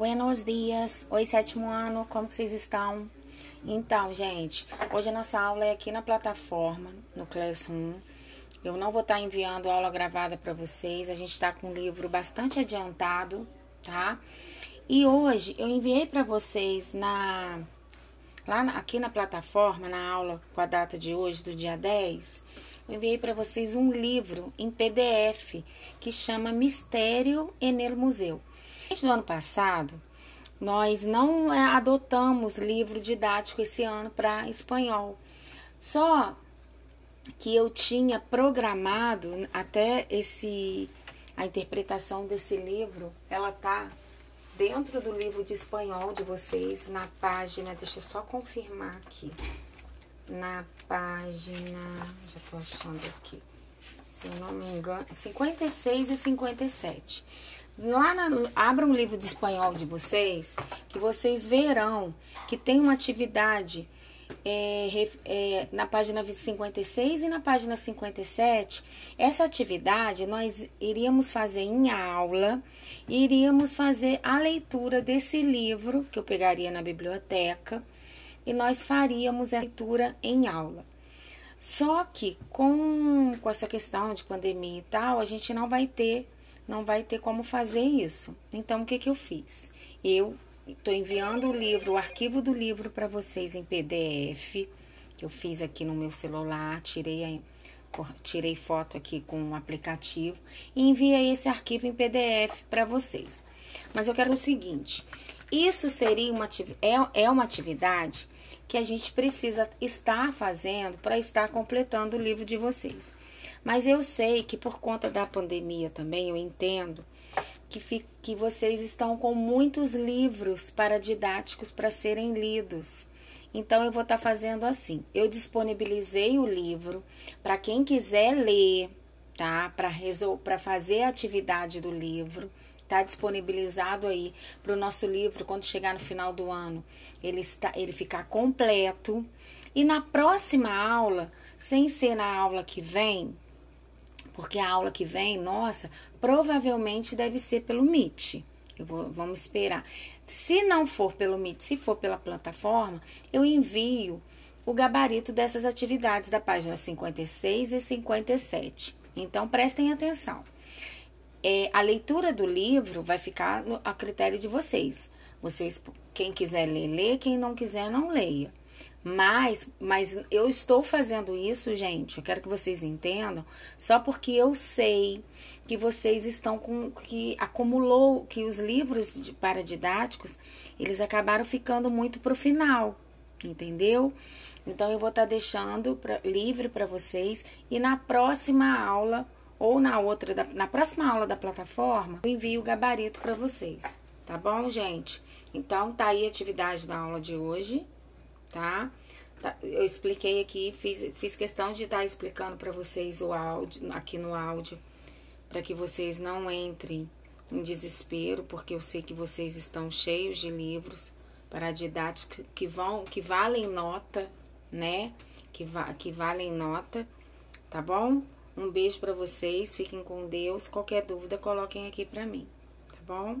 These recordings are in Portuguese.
Buenos dias. Oi, sétimo ano, como vocês estão? Então, gente, hoje a nossa aula é aqui na plataforma, no Classroom. Eu não vou estar enviando aula gravada para vocês. A gente está com um livro bastante adiantado, tá? E hoje eu enviei para vocês na lá aqui na plataforma, na aula com a data de hoje, do dia 10, eu enviei para vocês um livro em PDF que chama Mistério Enel Museu. No ano passado, nós não é, adotamos livro didático esse ano para espanhol. Só que eu tinha programado até esse a interpretação desse livro, ela tá dentro do livro de espanhol de vocês, na página, deixa eu só confirmar aqui. Na página, já tô achando aqui. Se eu não me engano, 56 e 57. Lá na, abra um livro de espanhol de vocês, que vocês verão que tem uma atividade é, é, na página 56 e na página 57. Essa atividade nós iríamos fazer em aula, iríamos fazer a leitura desse livro que eu pegaria na biblioteca e nós faríamos a leitura em aula. Só que com, com essa questão de pandemia e tal, a gente não vai ter não vai ter como fazer isso. Então, o que, que eu fiz? Eu estou enviando o livro, o arquivo do livro para vocês em PDF, que eu fiz aqui no meu celular, tirei, tirei foto aqui com o um aplicativo e enviei esse arquivo em PDF para vocês. Mas eu quero o seguinte: isso seria uma, é, é uma atividade que a gente precisa estar fazendo para estar completando o livro de vocês. Mas eu sei que por conta da pandemia também, eu entendo que, que vocês estão com muitos livros para didáticos para serem lidos. Então eu vou estar tá fazendo assim. Eu disponibilizei o livro para quem quiser ler, tá? Para fazer a atividade do livro. Está disponibilizado aí para o nosso livro quando chegar no final do ano. Ele está, ele ficar completo. E na próxima aula, sem ser na aula que vem, porque a aula que vem, nossa, provavelmente deve ser pelo. Eu vou, vamos esperar. Se não for pelo Meet, se for pela plataforma, eu envio o gabarito dessas atividades da página 56 e 57. Então, prestem atenção. É, a leitura do livro vai ficar no, a critério de vocês. Vocês, quem quiser ler, lê, quem não quiser, não leia. Mas, mas eu estou fazendo isso, gente. Eu quero que vocês entendam, só porque eu sei que vocês estão com que acumulou que os livros de, paradidáticos eles acabaram ficando muito para o final, entendeu? Então eu vou estar tá deixando pra, livre para vocês e na próxima aula ou na outra da, na próxima aula da plataforma eu envio o gabarito para vocês, tá bom, gente? Então tá aí a atividade da aula de hoje tá? tá? Eu expliquei aqui, fiz, fiz questão de estar tá explicando para vocês o áudio, aqui no áudio, para que vocês não entrem em desespero, porque eu sei que vocês estão cheios de livros para didática que vão, que valem nota, né? Que, va que valem nota, tá bom? Um beijo para vocês, fiquem com Deus. Qualquer dúvida, coloquem aqui para mim, tá bom?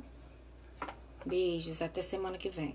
Beijos, até semana que vem.